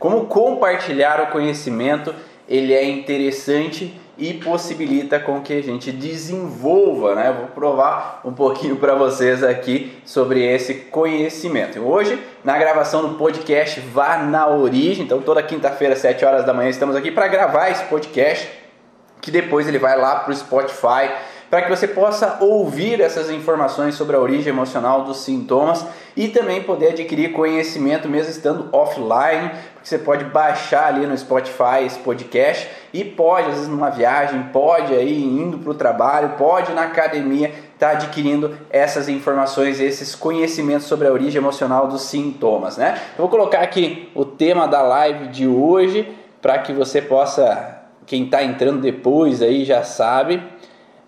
como compartilhar o conhecimento ele é interessante e possibilita com que a gente desenvolva, né? Vou provar um pouquinho para vocês aqui sobre esse conhecimento. Hoje, na gravação do podcast Vá na Origem, então toda quinta-feira, 7 horas da manhã, estamos aqui para gravar esse podcast, que depois ele vai lá para o Spotify, para que você possa ouvir essas informações sobre a origem emocional dos sintomas e também poder adquirir conhecimento mesmo estando offline, porque você pode baixar ali no Spotify esse podcast e pode, às vezes numa viagem, pode aí indo para o trabalho, pode na academia estar tá adquirindo essas informações, esses conhecimentos sobre a origem emocional dos sintomas, né? Eu vou colocar aqui o tema da live de hoje para que você possa, quem está entrando depois aí já sabe,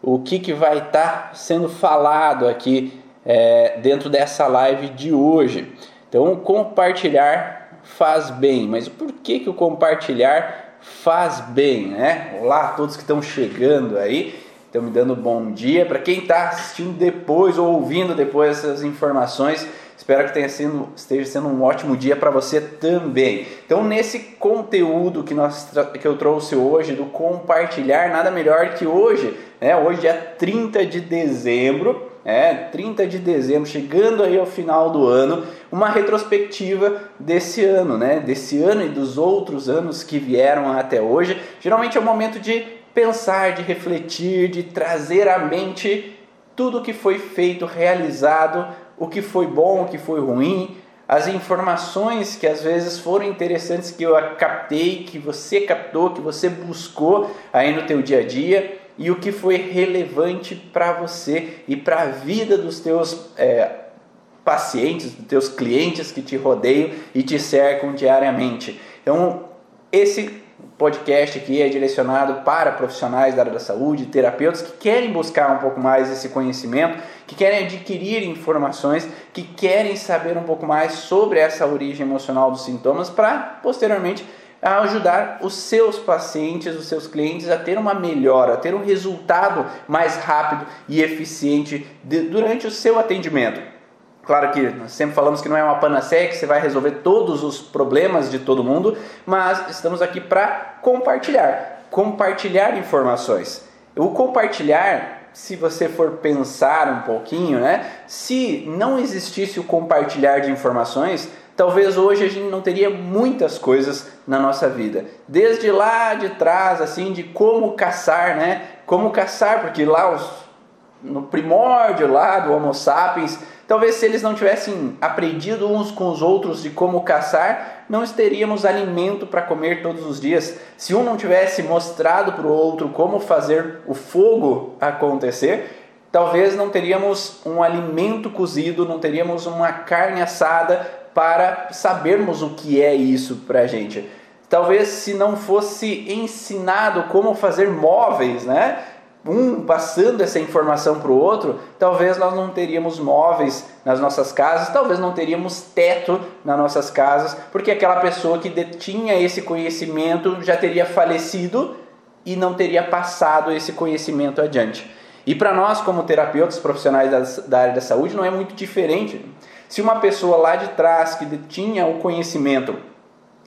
o que, que vai estar tá sendo falado aqui é, dentro dessa live de hoje. Então, compartilhar faz bem, mas por que, que o compartilhar faz bem, né? Olá a todos que estão chegando aí, estão me dando bom dia. Para quem está assistindo depois ou ouvindo depois essas informações, Espero que tenha sido, esteja sendo um ótimo dia para você também. Então, nesse conteúdo que, nós, que eu trouxe hoje, do compartilhar, nada melhor que hoje, né? hoje é 30 de dezembro, é, 30 de dezembro, chegando aí ao final do ano, uma retrospectiva desse ano, né? Desse ano e dos outros anos que vieram até hoje. Geralmente é o momento de pensar, de refletir, de trazer à mente tudo que foi feito, realizado o que foi bom, o que foi ruim, as informações que às vezes foram interessantes que eu captei, que você captou, que você buscou aí no teu dia a dia e o que foi relevante para você e para a vida dos teus é, pacientes, dos teus clientes que te rodeiam e te cercam diariamente. Então, esse podcast aqui é direcionado para profissionais da área da saúde, terapeutas que querem buscar um pouco mais esse conhecimento, que querem adquirir informações, que querem saber um pouco mais sobre essa origem emocional dos sintomas para posteriormente ajudar os seus pacientes, os seus clientes a ter uma melhora, a ter um resultado mais rápido e eficiente de, durante o seu atendimento. Claro que nós sempre falamos que não é uma panaceia que você vai resolver todos os problemas de todo mundo, mas estamos aqui para compartilhar, compartilhar informações. O compartilhar, se você for pensar um pouquinho, né? Se não existisse o compartilhar de informações, talvez hoje a gente não teria muitas coisas na nossa vida. Desde lá de trás, assim, de como caçar, né? Como caçar, porque lá os, no primórdio lá do Homo sapiens Talvez se eles não tivessem aprendido uns com os outros de como caçar, não teríamos alimento para comer todos os dias. Se um não tivesse mostrado para o outro como fazer o fogo acontecer, talvez não teríamos um alimento cozido, não teríamos uma carne assada para sabermos o que é isso para a gente. Talvez se não fosse ensinado como fazer móveis, né? Um passando essa informação para o outro, talvez nós não teríamos móveis nas nossas casas, talvez não teríamos teto nas nossas casas, porque aquela pessoa que detinha esse conhecimento já teria falecido e não teria passado esse conhecimento adiante. E para nós, como terapeutas profissionais da, área da saúde, não é muito diferente. Se uma pessoa lá de trás que detinha o conhecimento,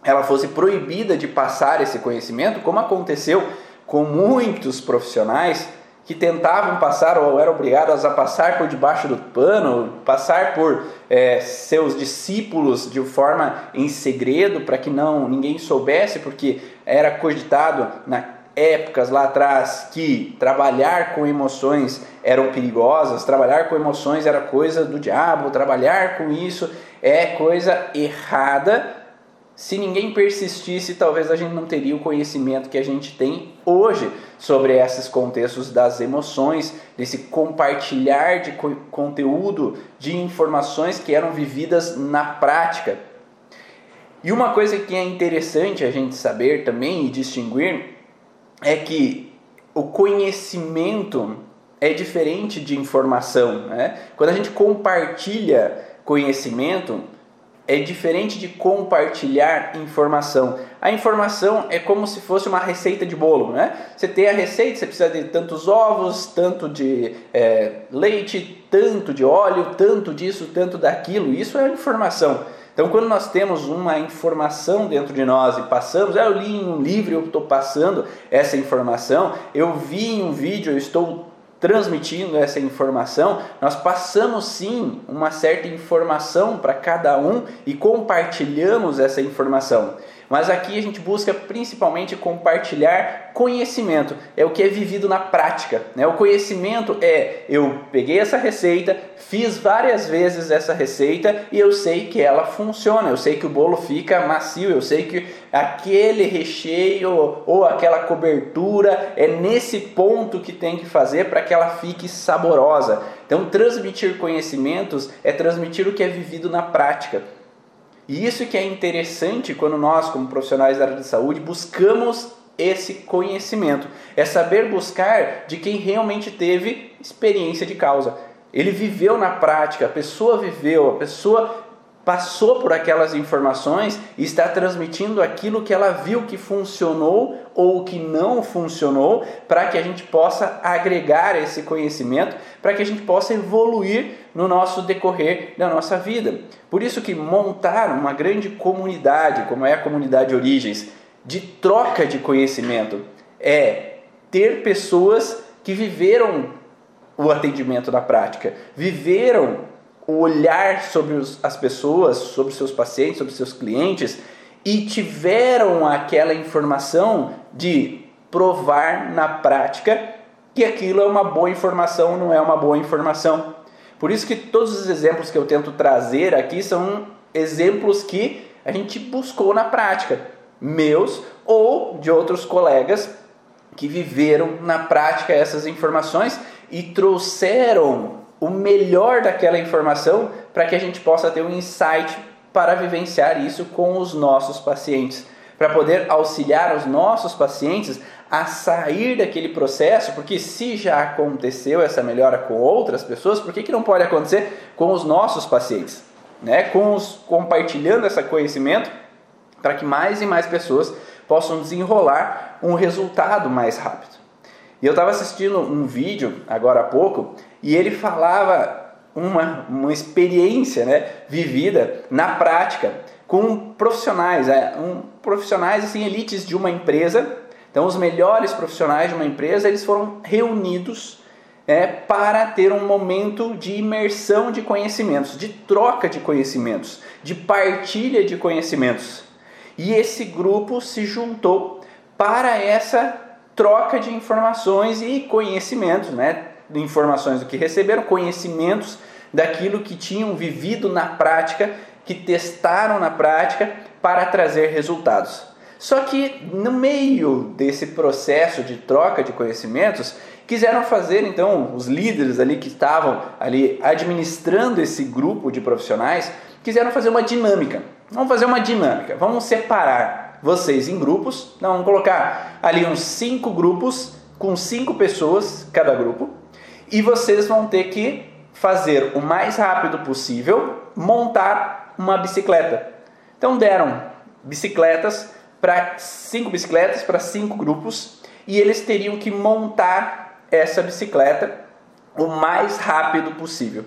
ela fosse proibida de passar esse conhecimento, como aconteceu com muitos profissionais que tentavam passar ou eram obrigados a passar por debaixo do pano, passar por é, seus discípulos de forma em segredo para que não ninguém soubesse, porque era cogitado na épocas lá atrás que trabalhar com emoções eram perigosas, trabalhar com emoções era coisa do diabo, trabalhar com isso é coisa errada. Se ninguém persistisse, talvez a gente não teria o conhecimento que a gente tem hoje sobre esses contextos das emoções, desse compartilhar de conteúdo, de informações que eram vividas na prática. E uma coisa que é interessante a gente saber também e distinguir é que o conhecimento é diferente de informação. Né? Quando a gente compartilha conhecimento, é diferente de compartilhar informação. A informação é como se fosse uma receita de bolo, né? Você tem a receita, você precisa de tantos ovos, tanto de é, leite, tanto de óleo, tanto disso, tanto daquilo. Isso é informação. Então, quando nós temos uma informação dentro de nós e passamos, ah, eu li em um livro, eu estou passando essa informação, eu vi em um vídeo, eu estou transmitindo essa informação, nós passamos sim uma certa informação para cada um e compartilhamos essa informação. Mas aqui a gente busca principalmente compartilhar conhecimento, é o que é vivido na prática. Né? O conhecimento é eu peguei essa receita, fiz várias vezes essa receita e eu sei que ela funciona, eu sei que o bolo fica macio, eu sei que aquele recheio ou aquela cobertura é nesse ponto que tem que fazer para que ela fique saborosa. Então, transmitir conhecimentos é transmitir o que é vivido na prática. E isso que é interessante quando nós, como profissionais da área de saúde, buscamos esse conhecimento. É saber buscar de quem realmente teve experiência de causa. Ele viveu na prática, a pessoa viveu, a pessoa passou por aquelas informações e está transmitindo aquilo que ela viu que funcionou ou que não funcionou, para que a gente possa agregar esse conhecimento, para que a gente possa evoluir no nosso decorrer da nossa vida. Por isso que montar uma grande comunidade, como é a comunidade Origens, de troca de conhecimento, é ter pessoas que viveram o atendimento na prática, viveram o olhar sobre as pessoas, sobre seus pacientes, sobre seus clientes e tiveram aquela informação de provar na prática que aquilo é uma boa informação não é uma boa informação. Por isso que todos os exemplos que eu tento trazer aqui são exemplos que a gente buscou na prática, meus ou de outros colegas que viveram na prática essas informações e trouxeram o melhor daquela informação para que a gente possa ter um insight para vivenciar isso com os nossos pacientes, para poder auxiliar os nossos pacientes a sair daquele processo, porque se já aconteceu essa melhora com outras pessoas, por que, que não pode acontecer com os nossos pacientes? Né? Com os, compartilhando esse conhecimento para que mais e mais pessoas possam desenrolar um resultado mais rápido. E eu estava assistindo um vídeo agora há pouco e ele falava uma, uma experiência né, vivida na prática com profissionais, é, um, profissionais assim elites de uma empresa. Então, os melhores profissionais de uma empresa eles foram reunidos é, para ter um momento de imersão de conhecimentos, de troca de conhecimentos, de partilha de conhecimentos. E esse grupo se juntou para essa troca de informações e conhecimentos, né? informações do que receberam, conhecimentos daquilo que tinham vivido na prática, que testaram na prática para trazer resultados. Só que no meio desse processo de troca de conhecimentos, quiseram fazer então os líderes ali que estavam ali administrando esse grupo de profissionais, quiseram fazer uma dinâmica. Vamos fazer uma dinâmica. Vamos separar vocês em grupos. Então, vamos colocar ali uns cinco grupos com cinco pessoas cada grupo e vocês vão ter que fazer o mais rápido possível montar uma bicicleta. Então deram bicicletas para cinco bicicletas para cinco grupos e eles teriam que montar essa bicicleta o mais rápido possível.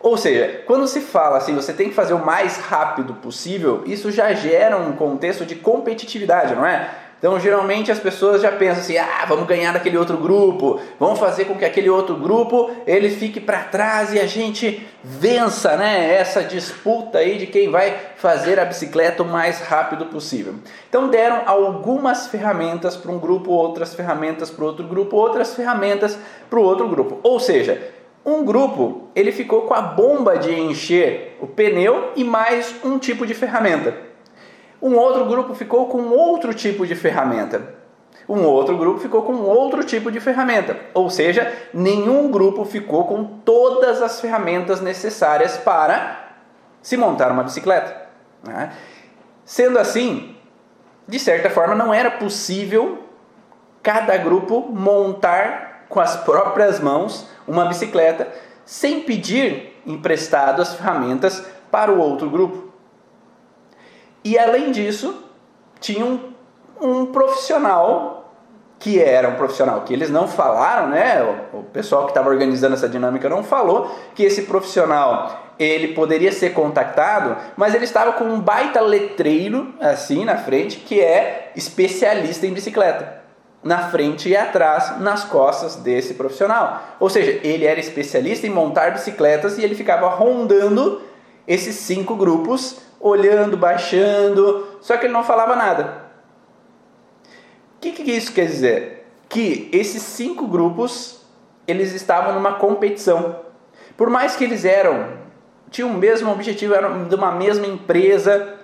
Ou seja, quando se fala assim, você tem que fazer o mais rápido possível, isso já gera um contexto de competitividade, não é? Então, geralmente as pessoas já pensam assim: ah, vamos ganhar daquele outro grupo, vamos fazer com que aquele outro grupo ele fique para trás e a gente vença, né? Essa disputa aí de quem vai fazer a bicicleta o mais rápido possível. Então, deram algumas ferramentas para um grupo, outras ferramentas para outro grupo, outras ferramentas para o outro grupo. Ou seja, um grupo ele ficou com a bomba de encher o pneu e mais um tipo de ferramenta. Um outro grupo ficou com outro tipo de ferramenta. Um outro grupo ficou com outro tipo de ferramenta. Ou seja, nenhum grupo ficou com todas as ferramentas necessárias para se montar uma bicicleta. Né? Sendo assim, de certa forma, não era possível cada grupo montar com as próprias mãos uma bicicleta sem pedir emprestado as ferramentas para o outro grupo. E além disso, tinha um, um profissional que era um profissional que eles não falaram, né? O, o pessoal que estava organizando essa dinâmica não falou que esse profissional ele poderia ser contactado, mas ele estava com um baita letreiro assim na frente que é especialista em bicicleta. Na frente e atrás, nas costas desse profissional. Ou seja, ele era especialista em montar bicicletas e ele ficava rondando esses cinco grupos, olhando, baixando, só que ele não falava nada. O que, que isso quer dizer? Que esses cinco grupos eles estavam numa competição. Por mais que eles eram tinham o mesmo objetivo, eram de uma mesma empresa,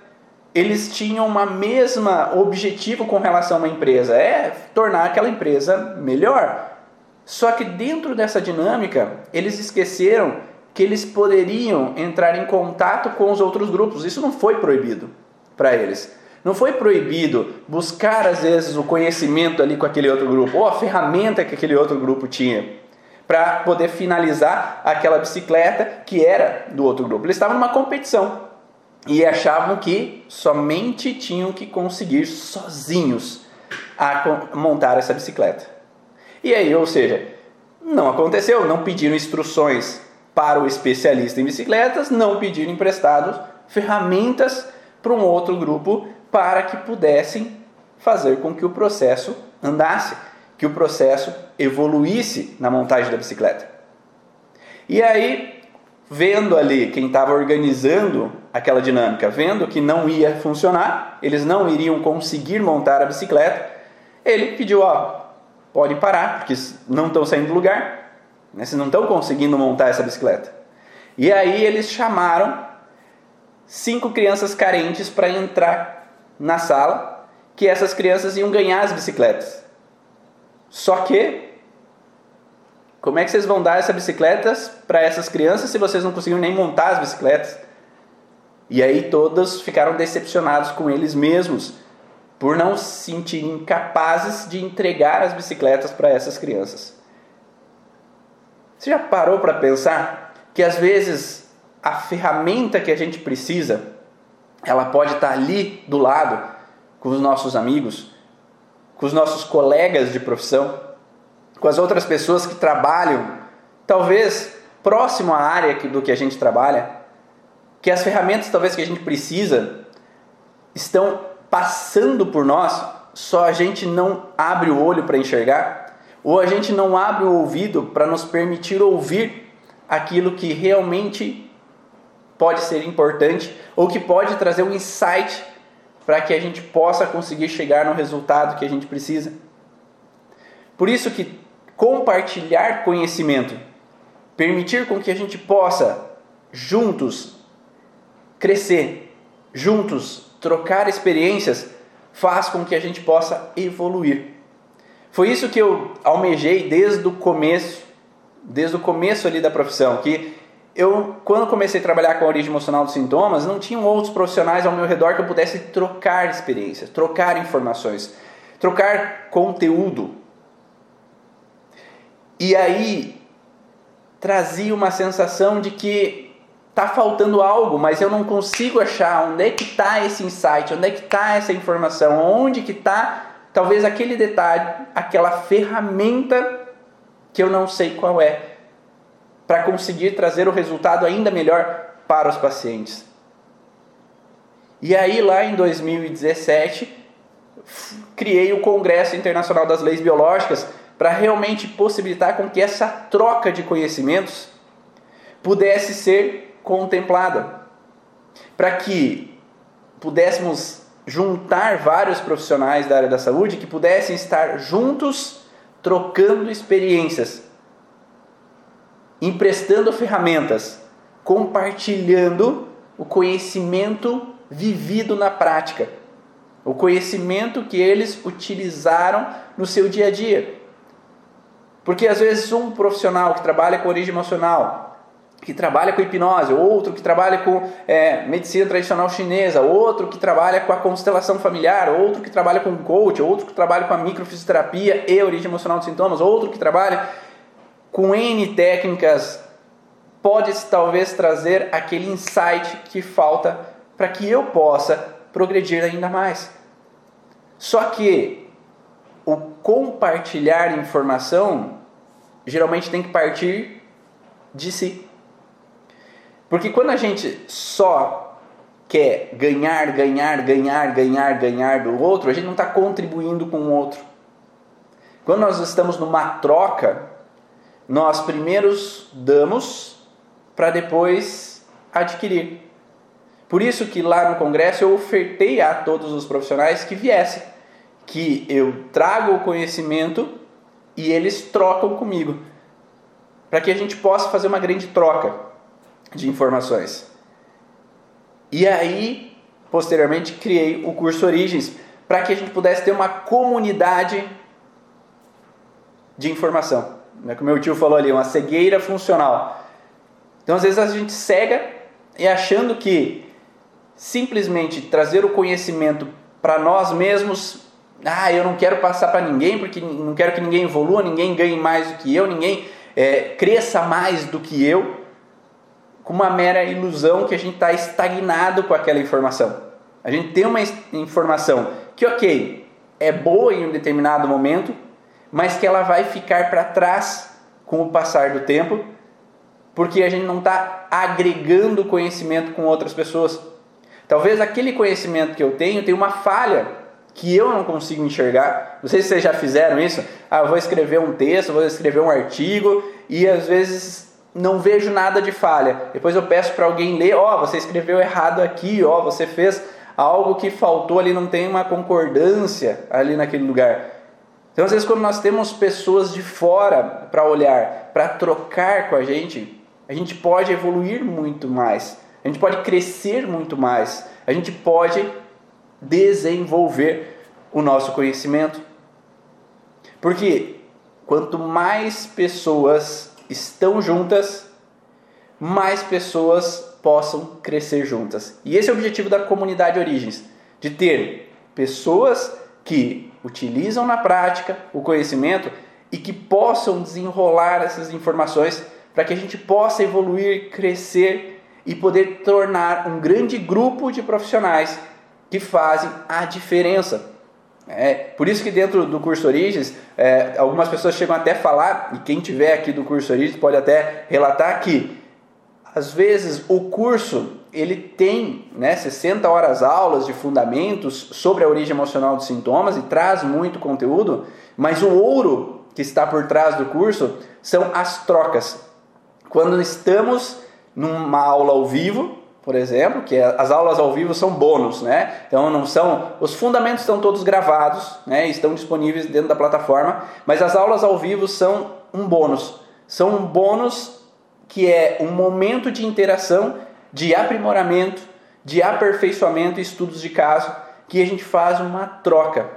eles tinham uma mesma objetivo com relação a uma empresa, é tornar aquela empresa melhor. Só que dentro dessa dinâmica, eles esqueceram que eles poderiam entrar em contato com os outros grupos. Isso não foi proibido para eles. Não foi proibido buscar às vezes o conhecimento ali com aquele outro grupo, ou a ferramenta que aquele outro grupo tinha para poder finalizar aquela bicicleta que era do outro grupo. Eles estavam numa competição e achavam que somente tinham que conseguir sozinhos a montar essa bicicleta. E aí, ou seja, não aconteceu, não pediram instruções para o especialista em bicicletas, não pediram emprestados ferramentas para um outro grupo para que pudessem fazer com que o processo andasse que o processo evoluísse na montagem da bicicleta. E aí, vendo ali quem estava organizando aquela dinâmica, vendo que não ia funcionar, eles não iriam conseguir montar a bicicleta, ele pediu: ó, pode parar, porque não estão saindo do lugar, né? vocês não estão conseguindo montar essa bicicleta. E aí eles chamaram cinco crianças carentes para entrar na sala, que essas crianças iam ganhar as bicicletas. Só que, como é que vocês vão dar essas bicicletas para essas crianças se vocês não conseguiram nem montar as bicicletas? E aí todos ficaram decepcionados com eles mesmos por não se sentirem capazes de entregar as bicicletas para essas crianças. Você já parou para pensar que às vezes a ferramenta que a gente precisa, ela pode estar ali do lado com os nossos amigos, com os nossos colegas de profissão, com as outras pessoas que trabalham, talvez próximo à área do que a gente trabalha, que as ferramentas talvez que a gente precisa estão passando por nós, só a gente não abre o olho para enxergar, ou a gente não abre o ouvido para nos permitir ouvir aquilo que realmente pode ser importante ou que pode trazer um insight para que a gente possa conseguir chegar no resultado que a gente precisa. Por isso que compartilhar conhecimento, permitir com que a gente possa juntos crescer, juntos trocar experiências, faz com que a gente possa evoluir. Foi isso que eu almejei desde o começo, desde o começo ali da profissão, que eu, quando comecei a trabalhar com a origem emocional dos sintomas, não tinham outros profissionais ao meu redor que eu pudesse trocar experiências, trocar informações, trocar conteúdo. E aí trazia uma sensação de que está faltando algo, mas eu não consigo achar onde é que está esse insight, onde é que está essa informação, onde que está talvez aquele detalhe, aquela ferramenta que eu não sei qual é para conseguir trazer o resultado ainda melhor para os pacientes. E aí, lá em 2017, criei o Congresso Internacional das Leis Biológicas para realmente possibilitar com que essa troca de conhecimentos pudesse ser contemplada, para que pudéssemos juntar vários profissionais da área da saúde que pudessem estar juntos trocando experiências emprestando ferramentas, compartilhando o conhecimento vivido na prática, o conhecimento que eles utilizaram no seu dia a dia. Porque às vezes um profissional que trabalha com origem emocional, que trabalha com hipnose, outro que trabalha com é, medicina tradicional chinesa, outro que trabalha com a constelação familiar, outro que trabalha com coach, outro que trabalha com a microfisioterapia e origem emocional de sintomas, outro que trabalha com N técnicas, pode talvez trazer aquele insight que falta para que eu possa progredir ainda mais. Só que o compartilhar informação geralmente tem que partir de si. Porque quando a gente só quer ganhar, ganhar, ganhar, ganhar, ganhar do outro, a gente não está contribuindo com o outro. Quando nós estamos numa troca, nós primeiros damos para depois adquirir. Por isso que lá no congresso eu ofertei a todos os profissionais que viessem, que eu trago o conhecimento e eles trocam comigo, para que a gente possa fazer uma grande troca de informações. E aí, posteriormente, criei o curso Origens, para que a gente pudesse ter uma comunidade de informação. Né? Como meu tio falou ali, uma cegueira funcional. Então, às vezes, a gente cega e achando que simplesmente trazer o conhecimento para nós mesmos, ah, eu não quero passar para ninguém, porque não quero que ninguém evolua, ninguém ganhe mais do que eu, ninguém é, cresça mais do que eu, com uma mera ilusão que a gente está estagnado com aquela informação. A gente tem uma informação que, ok, é boa em um determinado momento, mas que ela vai ficar para trás com o passar do tempo, porque a gente não está agregando conhecimento com outras pessoas. Talvez aquele conhecimento que eu tenho tenha uma falha que eu não consigo enxergar. Não sei se vocês já fizeram isso. Ah, eu vou escrever um texto, vou escrever um artigo e às vezes não vejo nada de falha. Depois eu peço para alguém ler, ó, oh, você escreveu errado aqui, ó, oh, você fez algo que faltou ali, não tem uma concordância ali naquele lugar. Então, às vezes, quando nós temos pessoas de fora para olhar, para trocar com a gente, a gente pode evoluir muito mais, a gente pode crescer muito mais, a gente pode desenvolver o nosso conhecimento. Porque quanto mais pessoas estão juntas, mais pessoas possam crescer juntas. E esse é o objetivo da comunidade Origens, de ter pessoas que utilizam na prática o conhecimento e que possam desenrolar essas informações para que a gente possa evoluir, crescer e poder tornar um grande grupo de profissionais que fazem a diferença. É, por isso que dentro do curso Origens, é, algumas pessoas chegam até a falar, e quem tiver aqui do curso Origens pode até relatar que às vezes o curso ele tem né, 60 horas aulas de fundamentos sobre a origem emocional dos sintomas e traz muito conteúdo, mas o ouro que está por trás do curso são as trocas. Quando estamos numa aula ao vivo, por exemplo, que é, as aulas ao vivo são bônus, né? Então não são, os fundamentos estão todos gravados, né? Estão disponíveis dentro da plataforma, mas as aulas ao vivo são um bônus. São um bônus que é um momento de interação, de aprimoramento, de aperfeiçoamento e estudos de caso, que a gente faz uma troca.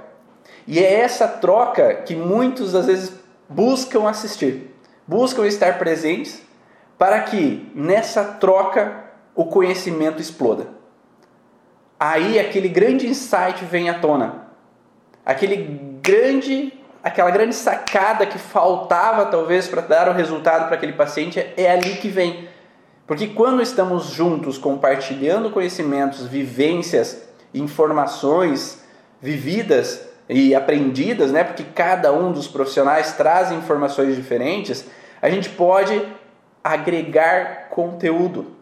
E é essa troca que muitos às vezes buscam assistir, buscam estar presentes para que nessa troca o conhecimento exploda. Aí aquele grande insight vem à tona. Aquele grande, aquela grande sacada que faltava talvez para dar o resultado para aquele paciente é ali que vem. Porque quando estamos juntos compartilhando conhecimentos, vivências, informações vividas e aprendidas, né? Porque cada um dos profissionais traz informações diferentes, a gente pode agregar conteúdo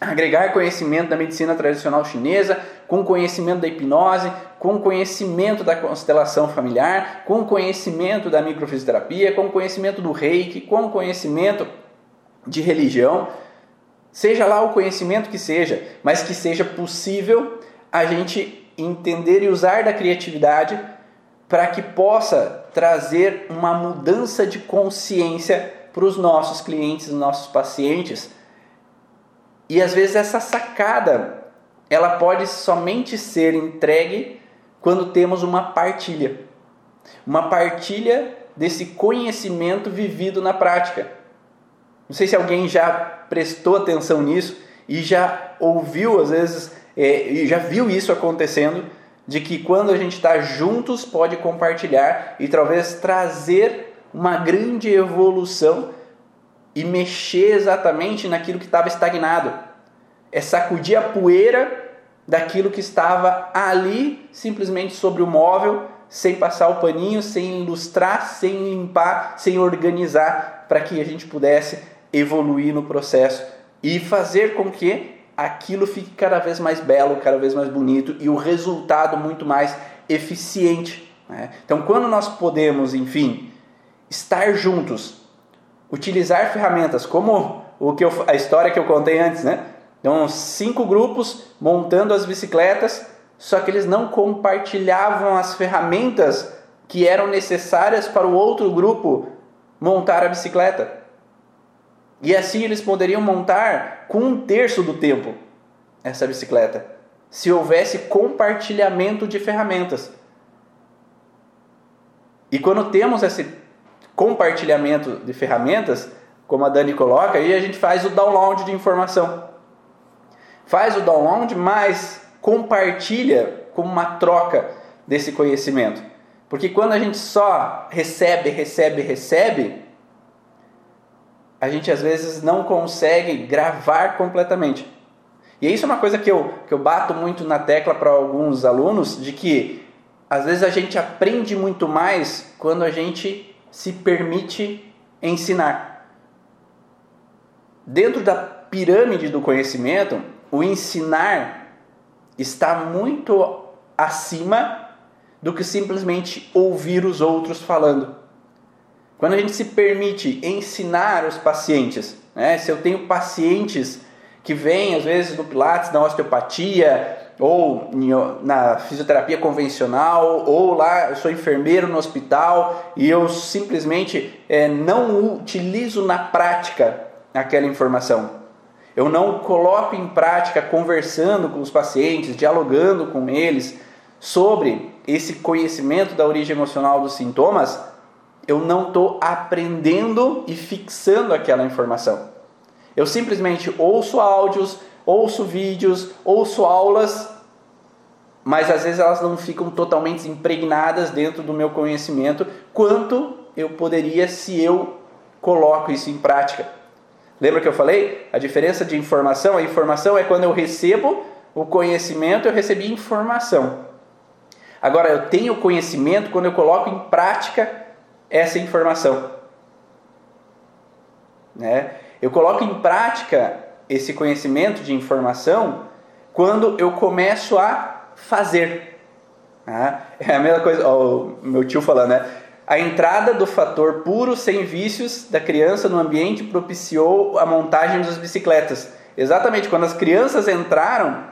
agregar conhecimento da medicina tradicional chinesa, com conhecimento da hipnose, com conhecimento da constelação familiar, com conhecimento da microfisioterapia, com conhecimento do reiki, com conhecimento de religião, seja lá o conhecimento que seja, mas que seja possível a gente entender e usar da criatividade para que possa trazer uma mudança de consciência para os nossos clientes, nossos pacientes, e às vezes essa sacada ela pode somente ser entregue quando temos uma partilha. Uma partilha desse conhecimento vivido na prática. Não sei se alguém já prestou atenção nisso e já ouviu, às vezes, é, e já viu isso acontecendo, de que quando a gente está juntos pode compartilhar e talvez trazer uma grande evolução e mexer exatamente naquilo que estava estagnado. É sacudir a poeira daquilo que estava ali, simplesmente sobre o móvel, sem passar o paninho, sem ilustrar, sem limpar, sem organizar, para que a gente pudesse evoluir no processo e fazer com que aquilo fique cada vez mais belo, cada vez mais bonito e o resultado muito mais eficiente. Né? Então, quando nós podemos, enfim, estar juntos, utilizar ferramentas como o que eu, a história que eu contei antes, né? Então, cinco grupos montando as bicicletas, só que eles não compartilhavam as ferramentas que eram necessárias para o outro grupo montar a bicicleta. E assim eles poderiam montar com um terço do tempo essa bicicleta, se houvesse compartilhamento de ferramentas. E quando temos esse compartilhamento de ferramentas, como a Dani coloca, aí a gente faz o download de informação. Faz o download, mas compartilha como uma troca desse conhecimento. Porque quando a gente só recebe, recebe, recebe, a gente às vezes não consegue gravar completamente. E isso é uma coisa que eu, que eu bato muito na tecla para alguns alunos, de que às vezes a gente aprende muito mais quando a gente se permite ensinar. Dentro da pirâmide do conhecimento, o ensinar está muito acima do que simplesmente ouvir os outros falando. Quando a gente se permite ensinar os pacientes, né? se eu tenho pacientes que vêm às vezes no Pilates, na osteopatia, ou na fisioterapia convencional, ou lá eu sou enfermeiro no hospital e eu simplesmente é, não utilizo na prática aquela informação. Eu não coloco em prática conversando com os pacientes, dialogando com eles sobre esse conhecimento da origem emocional dos sintomas, eu não estou aprendendo e fixando aquela informação. Eu simplesmente ouço áudios, ouço vídeos, ouço aulas, mas às vezes elas não ficam totalmente impregnadas dentro do meu conhecimento, quanto eu poderia se eu coloco isso em prática. Lembra que eu falei? A diferença de informação, a informação é quando eu recebo o conhecimento, eu recebi informação. Agora eu tenho conhecimento quando eu coloco em prática essa informação. Né? Eu coloco em prática esse conhecimento de informação quando eu começo a fazer. Né? É a mesma coisa, ó, o meu tio falando, né? A entrada do fator puro sem vícios da criança no ambiente propiciou a montagem das bicicletas. Exatamente quando as crianças entraram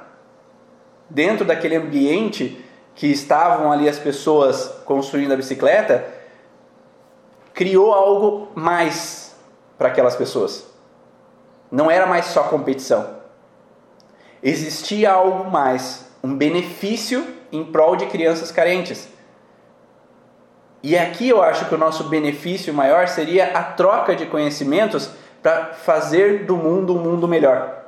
dentro daquele ambiente que estavam ali as pessoas construindo a bicicleta, criou algo mais para aquelas pessoas. Não era mais só competição. Existia algo mais, um benefício em prol de crianças carentes. E aqui eu acho que o nosso benefício maior seria a troca de conhecimentos para fazer do mundo um mundo melhor.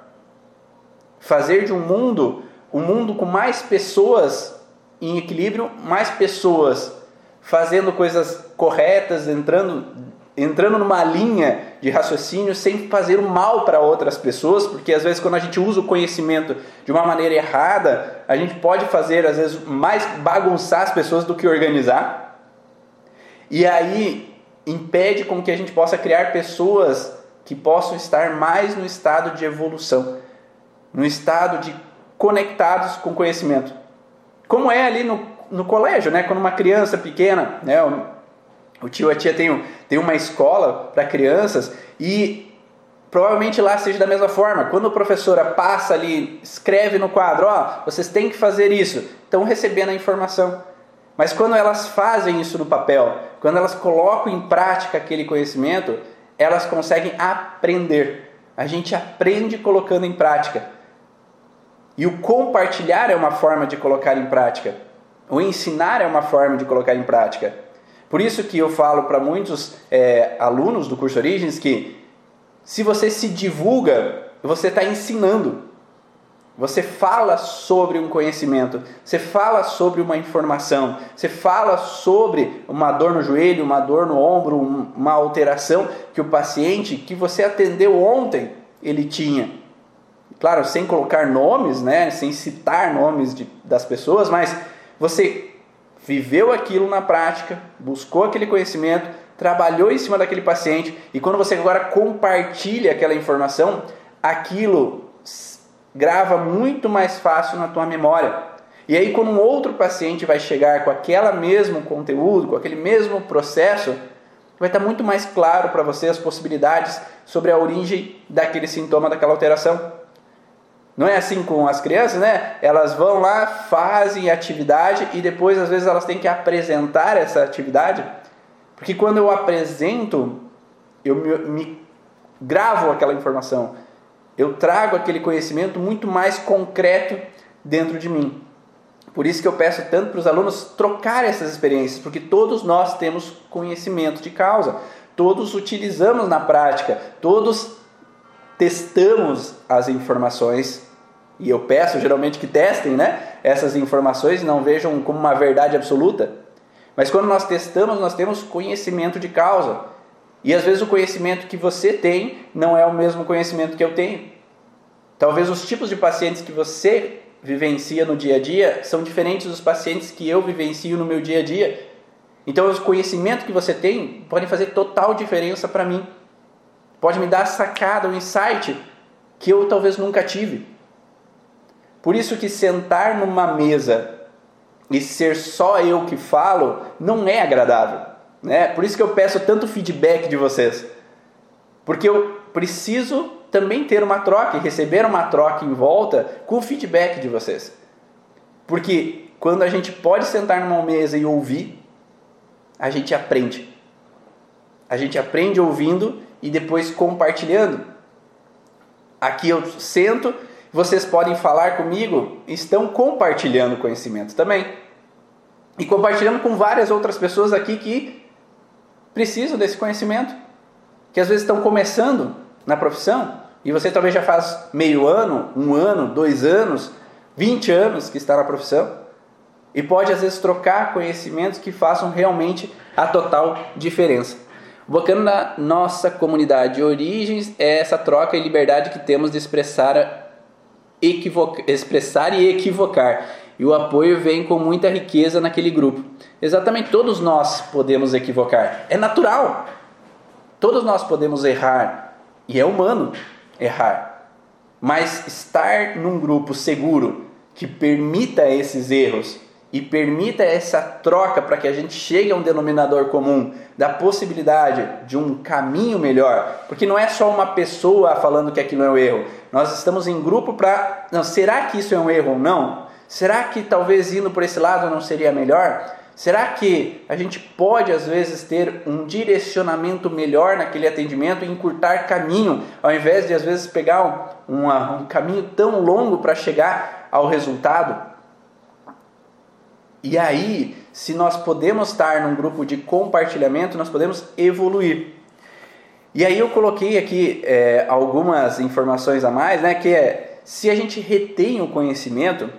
Fazer de um mundo um mundo com mais pessoas em equilíbrio, mais pessoas fazendo coisas corretas, entrando, entrando numa linha de raciocínio sem fazer o mal para outras pessoas, porque às vezes quando a gente usa o conhecimento de uma maneira errada, a gente pode fazer às vezes mais bagunçar as pessoas do que organizar. E aí impede com que a gente possa criar pessoas que possam estar mais no estado de evolução, no estado de conectados com conhecimento. Como é ali no no colégio, né? Quando uma criança pequena, né? O, tio a tia tem, tem uma escola para crianças e provavelmente lá seja da mesma forma. Quando a professora passa ali, escreve no quadro, ó, oh, vocês têm que fazer isso, estão recebendo a informação. Mas quando elas fazem isso no papel, quando elas colocam em prática aquele conhecimento, elas conseguem aprender. A gente aprende colocando em prática. E o compartilhar é uma forma de colocar em prática. O ensinar é uma forma de colocar em prática. Por isso que eu falo para muitos é, alunos do curso Origens que se você se divulga, você está ensinando. Você fala sobre um conhecimento, você fala sobre uma informação, você fala sobre uma dor no joelho, uma dor no ombro, uma alteração que o paciente que você atendeu ontem ele tinha. Claro, sem colocar nomes, né, sem citar nomes de, das pessoas, mas você viveu aquilo na prática, buscou aquele conhecimento, trabalhou em cima daquele paciente e quando você agora compartilha aquela informação, aquilo grava muito mais fácil na tua memória. E aí quando um outro paciente vai chegar com aquele mesmo conteúdo, com aquele mesmo processo, vai estar muito mais claro para você as possibilidades sobre a origem daquele sintoma, daquela alteração. Não é assim com as crianças, né? Elas vão lá, fazem atividade e depois às vezes elas têm que apresentar essa atividade. Porque quando eu apresento, eu me, me gravo aquela informação. Eu trago aquele conhecimento muito mais concreto dentro de mim. Por isso que eu peço tanto para os alunos trocar essas experiências, porque todos nós temos conhecimento de causa, todos utilizamos na prática, todos testamos as informações e eu peço geralmente que testem, né, essas informações e não vejam como uma verdade absoluta. Mas quando nós testamos, nós temos conhecimento de causa. E às vezes o conhecimento que você tem não é o mesmo conhecimento que eu tenho. Talvez os tipos de pacientes que você vivencia no dia a dia são diferentes dos pacientes que eu vivencio no meu dia a dia. Então, os conhecimentos que você tem podem fazer total diferença para mim. Pode me dar sacada, um insight que eu talvez nunca tive. Por isso que sentar numa mesa e ser só eu que falo não é agradável, né? Por isso que eu peço tanto feedback de vocês. Porque eu preciso também ter uma troca e receber uma troca em volta com o feedback de vocês. Porque quando a gente pode sentar numa mesa e ouvir, a gente aprende. A gente aprende ouvindo e depois compartilhando. Aqui eu sento, vocês podem falar comigo, estão compartilhando conhecimento também. E compartilhando com várias outras pessoas aqui que precisam desse conhecimento, que às vezes estão começando na profissão e você talvez já faz meio ano, um ano, dois anos, 20 anos que está na profissão e pode às vezes trocar conhecimentos que façam realmente a total diferença. O bacana da nossa comunidade de origens é essa troca e liberdade que temos de expressar, expressar e equivocar. E o apoio vem com muita riqueza naquele grupo. Exatamente todos nós podemos equivocar. É natural. Todos nós podemos errar. E é humano errar. Mas estar num grupo seguro que permita esses erros e permita essa troca para que a gente chegue a um denominador comum da possibilidade de um caminho melhor, porque não é só uma pessoa falando que aquilo é um erro. Nós estamos em grupo para, será que isso é um erro ou não? Será que talvez indo por esse lado não seria melhor? Será que a gente pode às vezes ter um direcionamento melhor naquele atendimento e encurtar caminho, ao invés de às vezes pegar um, um caminho tão longo para chegar ao resultado? E aí, se nós podemos estar num grupo de compartilhamento, nós podemos evoluir. E aí eu coloquei aqui é, algumas informações a mais, né? Que é se a gente retém o conhecimento,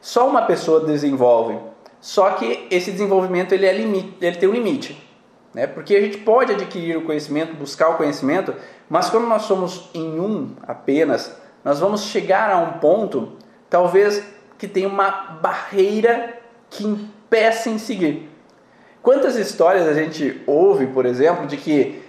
só uma pessoa desenvolve. Só que esse desenvolvimento ele, é limite, ele tem um limite. Né? Porque a gente pode adquirir o conhecimento, buscar o conhecimento, mas quando nós somos em um apenas, nós vamos chegar a um ponto, talvez que tem uma barreira que impeçam seguir. Quantas histórias a gente ouve, por exemplo, de que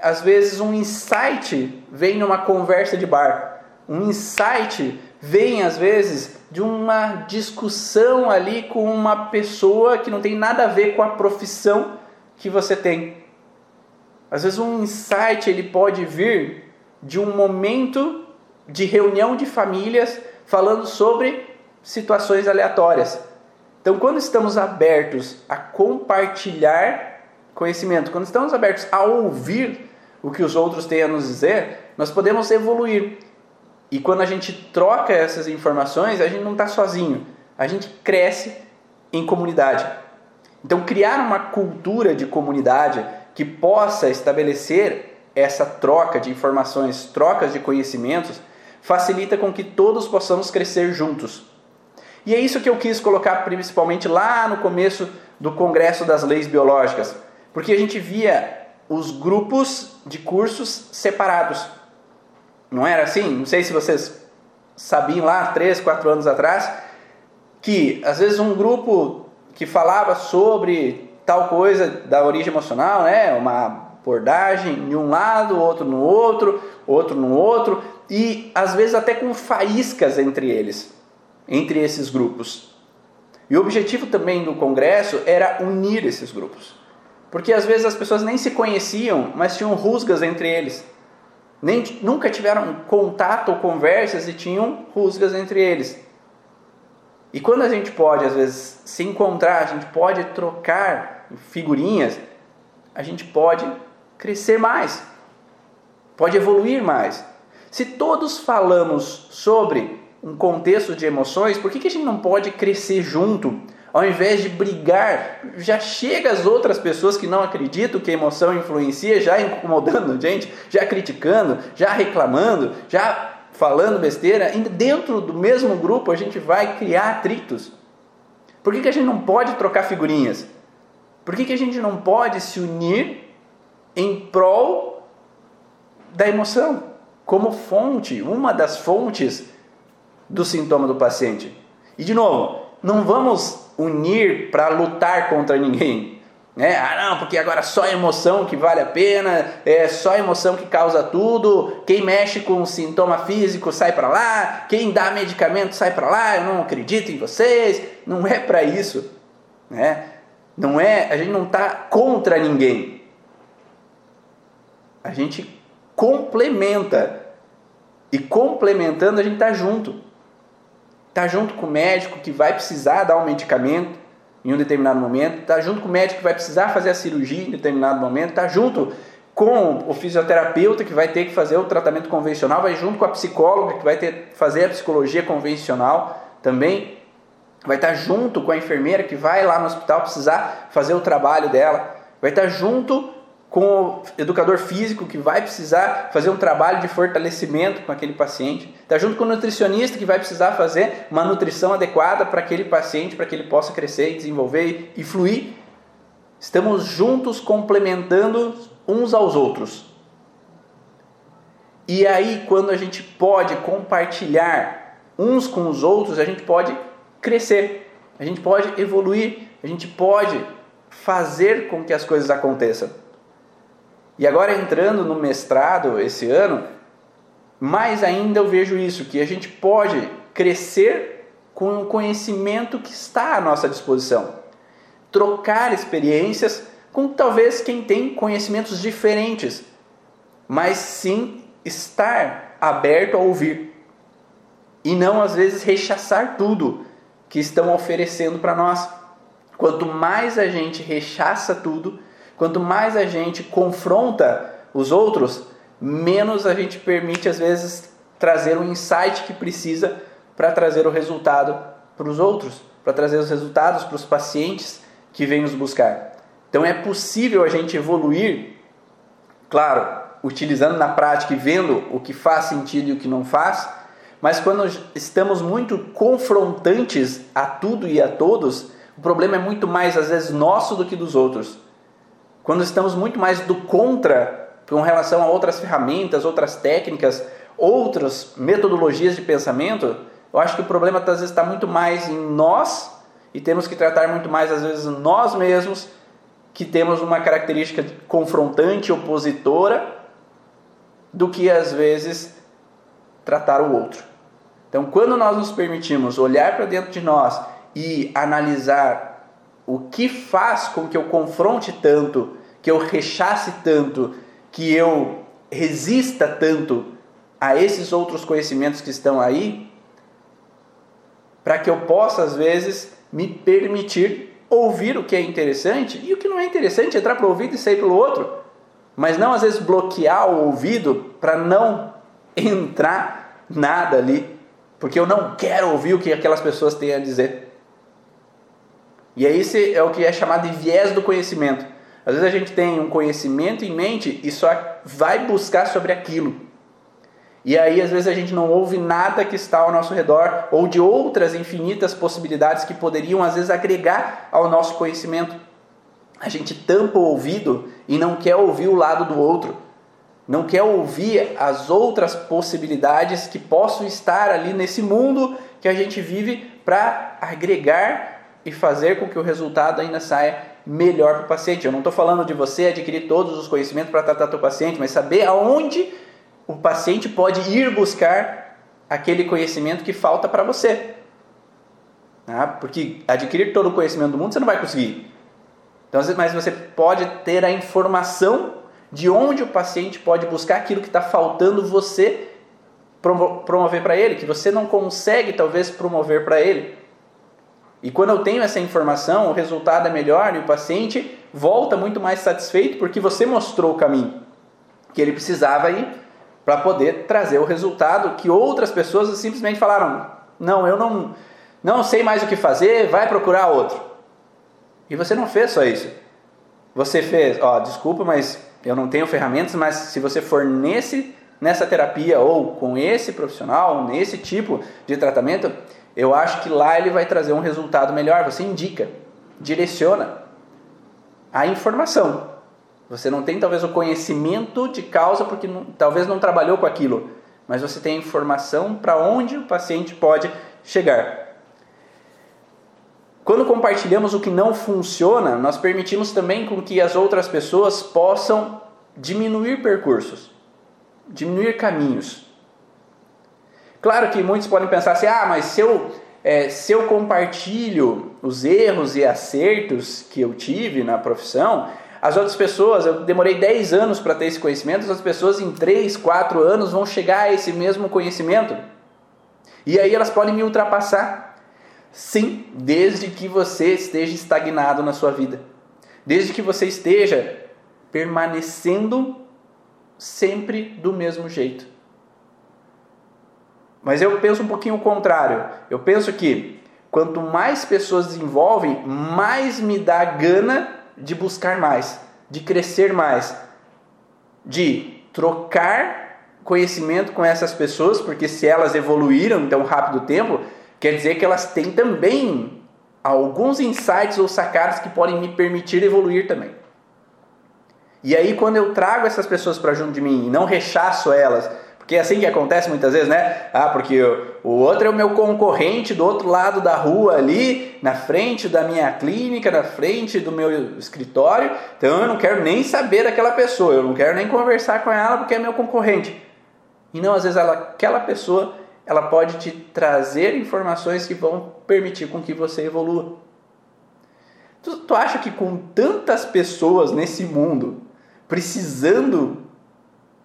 às vezes um insight vem numa conversa de bar, um insight vem às vezes de uma discussão ali com uma pessoa que não tem nada a ver com a profissão que você tem. Às vezes um insight ele pode vir de um momento de reunião de famílias falando sobre situações aleatórias. Então, quando estamos abertos a compartilhar conhecimento, quando estamos abertos a ouvir o que os outros têm a nos dizer, nós podemos evoluir. E quando a gente troca essas informações, a gente não está sozinho, a gente cresce em comunidade. Então, criar uma cultura de comunidade que possa estabelecer essa troca de informações, trocas de conhecimentos, facilita com que todos possamos crescer juntos. E é isso que eu quis colocar principalmente lá no começo do Congresso das Leis Biológicas, porque a gente via os grupos de cursos separados. Não era assim? Não sei se vocês sabiam lá, três, quatro anos atrás, que às vezes um grupo que falava sobre tal coisa da origem emocional, né, uma abordagem de um lado, outro no outro, outro no outro, e às vezes até com faíscas entre eles, entre esses grupos. E o objetivo também do congresso era unir esses grupos. Porque às vezes as pessoas nem se conheciam, mas tinham rusgas entre eles. Nem, nunca tiveram contato ou conversas e tinham rusgas entre eles. E quando a gente pode, às vezes, se encontrar, a gente pode trocar figurinhas, a gente pode crescer mais, pode evoluir mais. Se todos falamos sobre um contexto de emoções, por que, que a gente não pode crescer junto? Ao invés de brigar, já chega as outras pessoas que não acreditam que a emoção influencia, já incomodando a gente, já criticando, já reclamando, já falando besteira, dentro do mesmo grupo a gente vai criar atritos. Por que, que a gente não pode trocar figurinhas? Por que, que a gente não pode se unir em prol da emoção? Como fonte, uma das fontes do sintoma do paciente. E de novo, não vamos unir para lutar contra ninguém. Né? Ah, não, porque agora só emoção que vale a pena, é só emoção que causa tudo. Quem mexe com sintoma físico sai para lá, quem dá medicamento sai para lá. Eu não acredito em vocês. Não é para isso, né? Não é, a gente não está contra ninguém. A gente complementa e complementando a gente está junto está junto com o médico que vai precisar dar um medicamento em um determinado momento, está junto com o médico que vai precisar fazer a cirurgia em determinado momento, está junto com o fisioterapeuta que vai ter que fazer o tratamento convencional, vai junto com a psicóloga que vai ter fazer a psicologia convencional também, vai estar junto com a enfermeira que vai lá no hospital precisar fazer o trabalho dela, vai estar junto com o educador físico que vai precisar fazer um trabalho de fortalecimento com aquele paciente, está junto com o nutricionista que vai precisar fazer uma nutrição adequada para aquele paciente, para que ele possa crescer, desenvolver e fluir. Estamos juntos complementando uns aos outros. E aí, quando a gente pode compartilhar uns com os outros, a gente pode crescer, a gente pode evoluir, a gente pode fazer com que as coisas aconteçam. E agora entrando no mestrado esse ano, mais ainda eu vejo isso, que a gente pode crescer com o conhecimento que está à nossa disposição. Trocar experiências com talvez quem tem conhecimentos diferentes, mas sim estar aberto a ouvir e não às vezes rechaçar tudo que estão oferecendo para nós. Quanto mais a gente rechaça tudo, Quanto mais a gente confronta os outros, menos a gente permite, às vezes, trazer o insight que precisa para trazer o resultado para os outros, para trazer os resultados para os pacientes que vêm nos buscar. Então é possível a gente evoluir, claro, utilizando na prática e vendo o que faz sentido e o que não faz, mas quando estamos muito confrontantes a tudo e a todos, o problema é muito mais às vezes nosso do que dos outros. Quando estamos muito mais do contra com relação a outras ferramentas, outras técnicas, outras metodologias de pensamento, eu acho que o problema às vezes está muito mais em nós e temos que tratar muito mais às vezes nós mesmos que temos uma característica confrontante, opositora, do que às vezes tratar o outro. Então, quando nós nos permitimos olhar para dentro de nós e analisar o que faz com que eu confronte tanto que eu rechace tanto, que eu resista tanto a esses outros conhecimentos que estão aí, para que eu possa, às vezes, me permitir ouvir o que é interessante e o que não é interessante, entrar para o ouvido e sair pelo outro. Mas não, às vezes, bloquear o ouvido para não entrar nada ali, porque eu não quero ouvir o que aquelas pessoas têm a dizer. E aí esse é o que é chamado de viés do conhecimento. Às vezes a gente tem um conhecimento em mente e só vai buscar sobre aquilo. E aí, às vezes, a gente não ouve nada que está ao nosso redor ou de outras infinitas possibilidades que poderiam, às vezes, agregar ao nosso conhecimento. A gente tampa o ouvido e não quer ouvir o lado do outro. Não quer ouvir as outras possibilidades que possam estar ali nesse mundo que a gente vive para agregar e fazer com que o resultado ainda saia melhor para o paciente. Eu não estou falando de você adquirir todos os conhecimentos para tratar teu paciente, mas saber aonde o paciente pode ir buscar aquele conhecimento que falta para você. Né? Porque adquirir todo o conhecimento do mundo você não vai conseguir. Então, mas você pode ter a informação de onde o paciente pode buscar aquilo que está faltando você promover para ele, que você não consegue talvez promover para ele. E quando eu tenho essa informação, o resultado é melhor e o paciente volta muito mais satisfeito porque você mostrou o caminho que ele precisava ir para poder trazer o resultado que outras pessoas simplesmente falaram: "Não, eu não não sei mais o que fazer, vai procurar outro". E você não fez só isso. Você fez, ó, desculpa, mas eu não tenho ferramentas, mas se você for nesse nessa terapia ou com esse profissional, nesse tipo de tratamento, eu acho que lá ele vai trazer um resultado melhor. Você indica, direciona a informação. Você não tem talvez o conhecimento de causa porque não, talvez não trabalhou com aquilo, mas você tem a informação para onde o paciente pode chegar. Quando compartilhamos o que não funciona, nós permitimos também com que as outras pessoas possam diminuir percursos, diminuir caminhos. Claro que muitos podem pensar assim: ah, mas se eu, é, se eu compartilho os erros e acertos que eu tive na profissão, as outras pessoas, eu demorei 10 anos para ter esse conhecimento, as outras pessoas em 3, 4 anos vão chegar a esse mesmo conhecimento. E aí elas podem me ultrapassar. Sim, desde que você esteja estagnado na sua vida. Desde que você esteja permanecendo sempre do mesmo jeito. Mas eu penso um pouquinho o contrário. Eu penso que quanto mais pessoas desenvolvem, mais me dá gana de buscar mais, de crescer mais, de trocar conhecimento com essas pessoas, porque se elas evoluíram em tão rápido tempo, quer dizer que elas têm também alguns insights ou sacadas que podem me permitir evoluir também. E aí, quando eu trago essas pessoas para junto de mim e não rechaço elas, porque é assim que acontece muitas vezes, né? Ah, porque o outro é o meu concorrente do outro lado da rua ali, na frente da minha clínica, na frente do meu escritório. Então eu não quero nem saber daquela pessoa, eu não quero nem conversar com ela porque é meu concorrente. E não, às vezes ela, aquela pessoa, ela pode te trazer informações que vão permitir com que você evolua. Tu, tu acha que com tantas pessoas nesse mundo precisando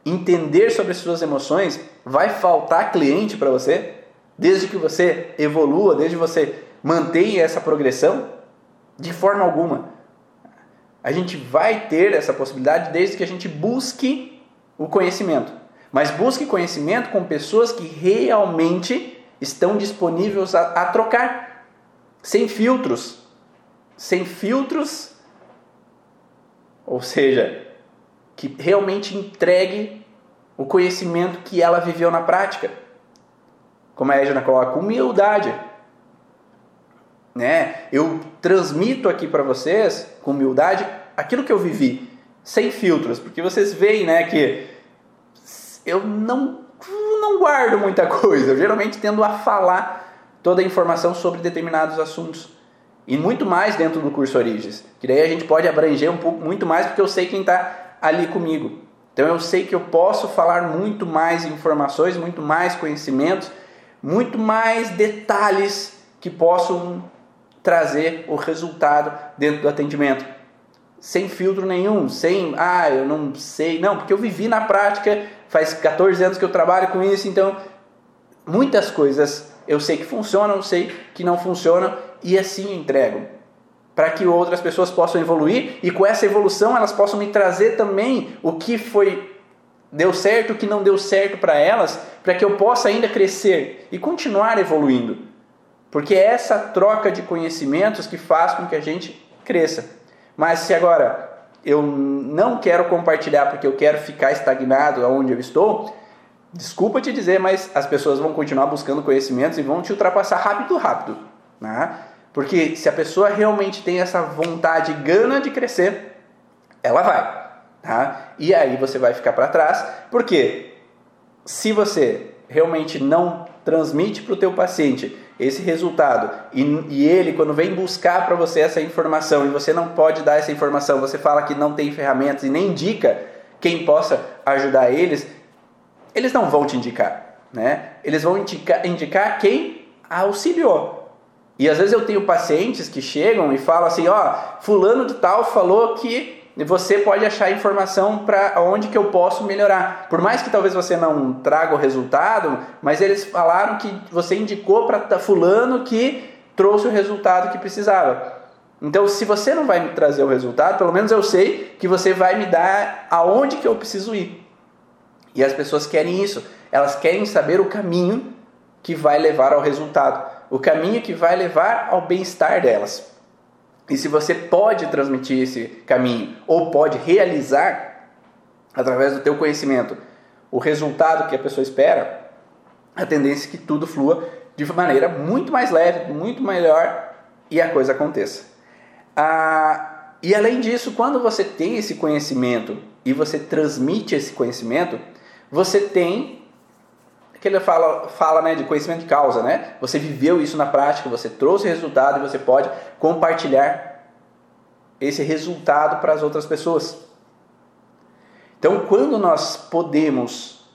entender sobre as suas emoções, vai faltar cliente para você? Desde que você evolua, desde que você mantenha essa progressão? De forma alguma. A gente vai ter essa possibilidade desde que a gente busque o conhecimento. Mas busque conhecimento com pessoas que realmente estão disponíveis a, a trocar, sem filtros. Sem filtros, ou seja, que realmente entregue o conhecimento que ela viveu na prática. Como a Edna coloca, humildade. Né? Eu transmito aqui para vocês, com humildade, aquilo que eu vivi, sem filtros, porque vocês veem né, que eu não, não guardo muita coisa, eu geralmente tendo a falar toda a informação sobre determinados assuntos. E muito mais dentro do curso Origens, que daí a gente pode abranger um pouco muito mais, porque eu sei quem está ali comigo. Então eu sei que eu posso falar muito mais informações, muito mais conhecimentos, muito mais detalhes que possam trazer o resultado dentro do atendimento. Sem filtro nenhum, sem, ah, eu não sei. Não, porque eu vivi na prática, faz 14 anos que eu trabalho com isso, então muitas coisas eu sei que funcionam, sei que não funcionam e assim entrego para que outras pessoas possam evoluir e com essa evolução elas possam me trazer também o que foi deu certo, o que não deu certo para elas, para que eu possa ainda crescer e continuar evoluindo. Porque é essa troca de conhecimentos que faz com que a gente cresça. Mas se agora eu não quero compartilhar porque eu quero ficar estagnado onde eu estou, desculpa te dizer, mas as pessoas vão continuar buscando conhecimentos e vão te ultrapassar rápido, rápido. Né? Porque se a pessoa realmente tem essa vontade gana de crescer, ela vai. Tá? E aí você vai ficar para trás, porque se você realmente não transmite para o teu paciente esse resultado e, e ele quando vem buscar para você essa informação e você não pode dar essa informação, você fala que não tem ferramentas e nem indica quem possa ajudar eles, eles não vão te indicar, né? Eles vão indicar quem auxiliou. E às vezes eu tenho pacientes que chegam e falam assim, ó, fulano de tal falou que você pode achar informação para onde que eu posso melhorar. Por mais que talvez você não traga o resultado, mas eles falaram que você indicou para fulano que trouxe o resultado que precisava. Então, se você não vai me trazer o resultado, pelo menos eu sei que você vai me dar aonde que eu preciso ir. E as pessoas querem isso. Elas querem saber o caminho que vai levar ao resultado, o caminho que vai levar ao bem-estar delas. E se você pode transmitir esse caminho ou pode realizar através do teu conhecimento o resultado que a pessoa espera, a tendência é que tudo flua de maneira muito mais leve, muito melhor e a coisa aconteça. Ah, e além disso, quando você tem esse conhecimento e você transmite esse conhecimento, você tem que ele fala, fala né, de conhecimento de causa, né? Você viveu isso na prática, você trouxe resultado e você pode compartilhar esse resultado para as outras pessoas. Então, quando nós podemos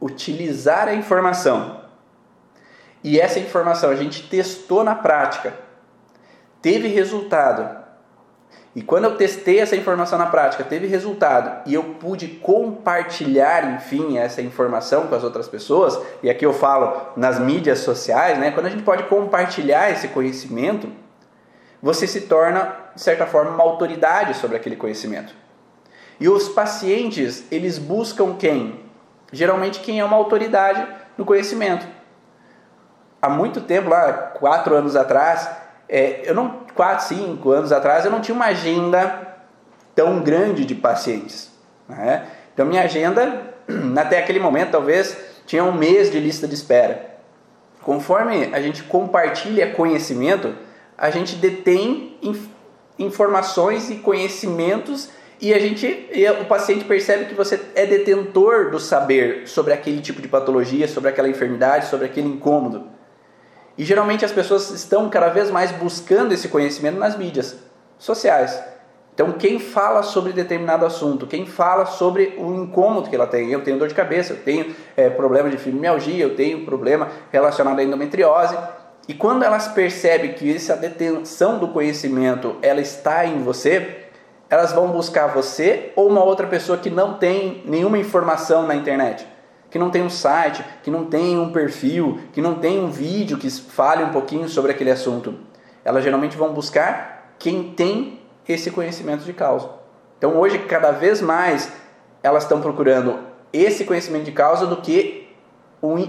utilizar a informação e essa informação a gente testou na prática, teve resultado e quando eu testei essa informação na prática, teve resultado e eu pude compartilhar, enfim, essa informação com as outras pessoas, e aqui eu falo nas mídias sociais, né? Quando a gente pode compartilhar esse conhecimento, você se torna, de certa forma, uma autoridade sobre aquele conhecimento. E os pacientes, eles buscam quem? Geralmente quem é uma autoridade no conhecimento. Há muito tempo, lá, quatro anos atrás, é, eu não, quatro, cinco anos atrás, eu não tinha uma agenda tão grande de pacientes. Né? Então, minha agenda, até aquele momento, talvez, tinha um mês de lista de espera. Conforme a gente compartilha conhecimento, a gente detém informações e conhecimentos e a gente e o paciente percebe que você é detentor do saber sobre aquele tipo de patologia, sobre aquela enfermidade, sobre aquele incômodo. E geralmente as pessoas estão cada vez mais buscando esse conhecimento nas mídias sociais. Então, quem fala sobre determinado assunto, quem fala sobre o incômodo que ela tem, eu tenho dor de cabeça, eu tenho é, problema de fibromialgia, eu tenho problema relacionado à endometriose, e quando elas percebem que essa detenção do conhecimento ela está em você, elas vão buscar você ou uma outra pessoa que não tem nenhuma informação na internet que não tem um site, que não tem um perfil, que não tem um vídeo que fale um pouquinho sobre aquele assunto. Elas geralmente vão buscar quem tem esse conhecimento de causa. Então hoje, cada vez mais, elas estão procurando esse conhecimento de causa do que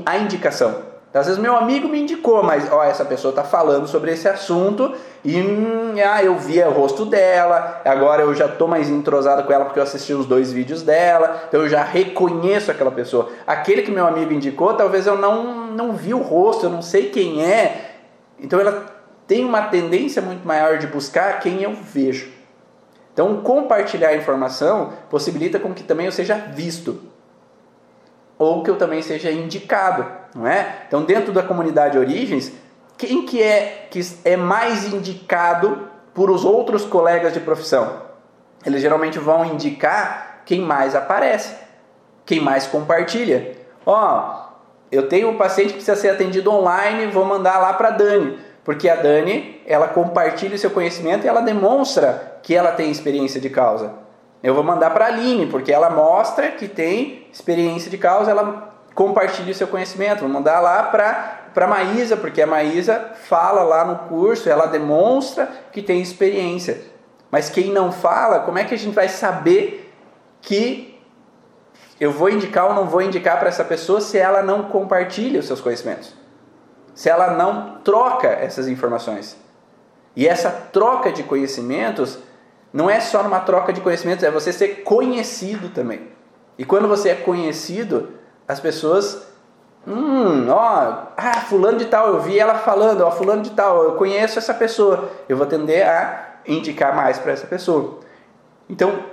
a indicação. Às vezes meu amigo me indicou, mas ó, essa pessoa está falando sobre esse assunto e hum, ah, eu vi o rosto dela, agora eu já estou mais entrosado com ela porque eu assisti os dois vídeos dela, então eu já reconheço aquela pessoa. Aquele que meu amigo indicou, talvez eu não, não vi o rosto, eu não sei quem é. Então ela tem uma tendência muito maior de buscar quem eu vejo. Então compartilhar a informação possibilita com que também eu seja visto ou que eu também seja indicado, não é? Então, dentro da comunidade Origens, quem que é que é mais indicado por os outros colegas de profissão? Eles geralmente vão indicar quem mais aparece, quem mais compartilha. Ó, eu tenho um paciente que precisa ser atendido online, vou mandar lá para Dani, porque a Dani, ela compartilha o seu conhecimento e ela demonstra que ela tem experiência de causa. Eu vou mandar para a Aline, porque ela mostra que tem experiência de causa, ela compartilha o seu conhecimento. Vou mandar lá para a Maísa, porque a Maísa fala lá no curso, ela demonstra que tem experiência. Mas quem não fala, como é que a gente vai saber que eu vou indicar ou não vou indicar para essa pessoa se ela não compartilha os seus conhecimentos? Se ela não troca essas informações? E essa troca de conhecimentos não é só numa troca de conhecimentos, é você ser conhecido também. E quando você é conhecido, as pessoas. Hum, ó, ah, fulano de tal, eu vi ela falando, ó, fulano de tal, eu conheço essa pessoa. Eu vou tender a indicar mais para essa pessoa. Então,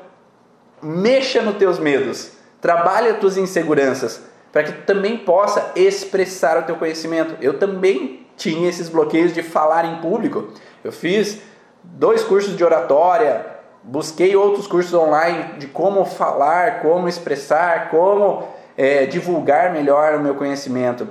mexa nos teus medos, trabalhe as tuas inseguranças, para que tu também possa expressar o teu conhecimento. Eu também tinha esses bloqueios de falar em público. Eu fiz dois cursos de oratória, busquei outros cursos online de como falar, como expressar, como é, divulgar melhor o meu conhecimento.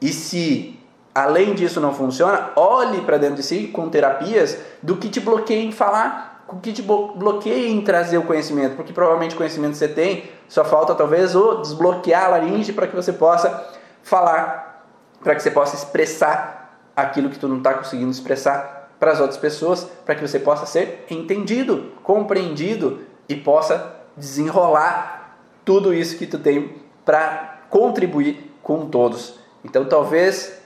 E se além disso não funciona, olhe para dentro de si com terapias do que te bloqueia em falar, o que te bloqueia em trazer o conhecimento, porque provavelmente o conhecimento você tem, só falta talvez o desbloquear a laringe para que você possa falar, para que você possa expressar aquilo que tu não está conseguindo expressar para as outras pessoas, para que você possa ser entendido, compreendido e possa desenrolar tudo isso que tu tem para contribuir com todos. Então talvez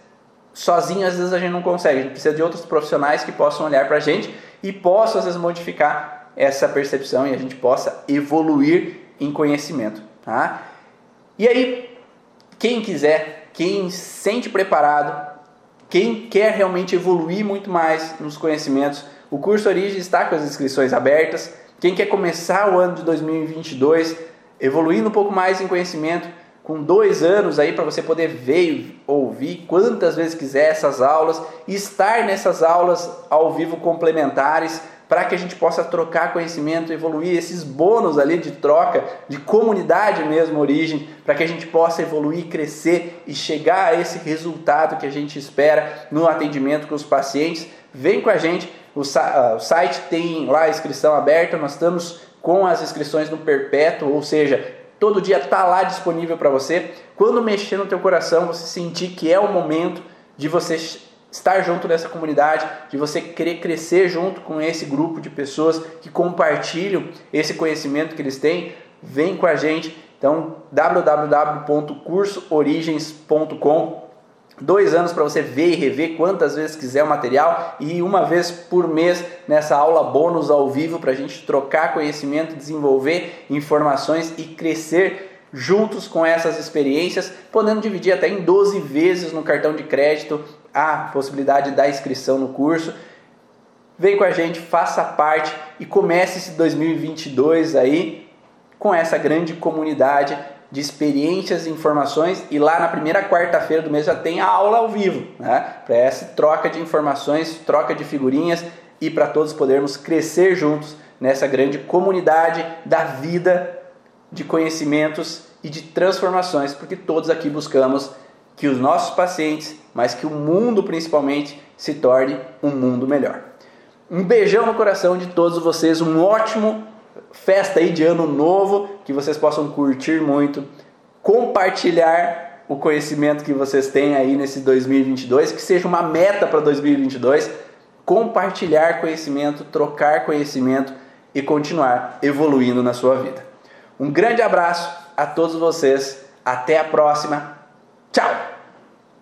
sozinho às vezes a gente não consegue, a gente precisa de outros profissionais que possam olhar para a gente e possam às vezes modificar essa percepção e a gente possa evoluir em conhecimento. Tá? E aí, quem quiser, quem sente preparado, quem quer realmente evoluir muito mais nos conhecimentos, o curso Origem está com as inscrições abertas. Quem quer começar o ano de 2022 evoluindo um pouco mais em conhecimento, com dois anos aí para você poder ver ouvir quantas vezes quiser essas aulas estar nessas aulas ao vivo complementares para que a gente possa trocar conhecimento, evoluir esses bônus ali de troca, de comunidade mesmo, origem, para que a gente possa evoluir, crescer e chegar a esse resultado que a gente espera no atendimento com os pacientes. Vem com a gente, o, site tem lá a inscrição aberta, nós estamos com as inscrições no perpétuo, ou seja, todo dia está lá disponível para você. Quando mexer no teu coração, você sentir que é o momento de você estar junto dessa comunidade, de você querer crescer junto com esse grupo de pessoas que compartilham esse conhecimento que eles têm, vem com a gente. Então, www.cursoorigens.com dois anos para você ver e rever quantas vezes quiser o material e uma vez por mês nessa aula bônus ao vivo para a gente trocar conhecimento, desenvolver informações e crescer juntos com essas experiências, podendo dividir até em 12 vezes no cartão de crédito a possibilidade da inscrição no curso. Vem com a gente, faça parte e comece esse 2022 aí com essa grande comunidade de experiências e informações e lá na primeira quarta-feira do mês já tem a aula ao vivo, né? Para essa troca de informações, troca de figurinhas e para todos podermos crescer juntos nessa grande comunidade da vida, de conhecimentos e de transformações, porque todos aqui buscamos que os nossos pacientes, mas que o mundo principalmente se torne um mundo melhor. Um beijão no coração de todos vocês, um ótimo festa aí de ano novo, que vocês possam curtir muito, compartilhar o conhecimento que vocês têm aí nesse 2022, que seja uma meta para 2022, compartilhar conhecimento, trocar conhecimento e continuar evoluindo na sua vida. Um grande abraço a todos vocês, até a próxima. Tchau.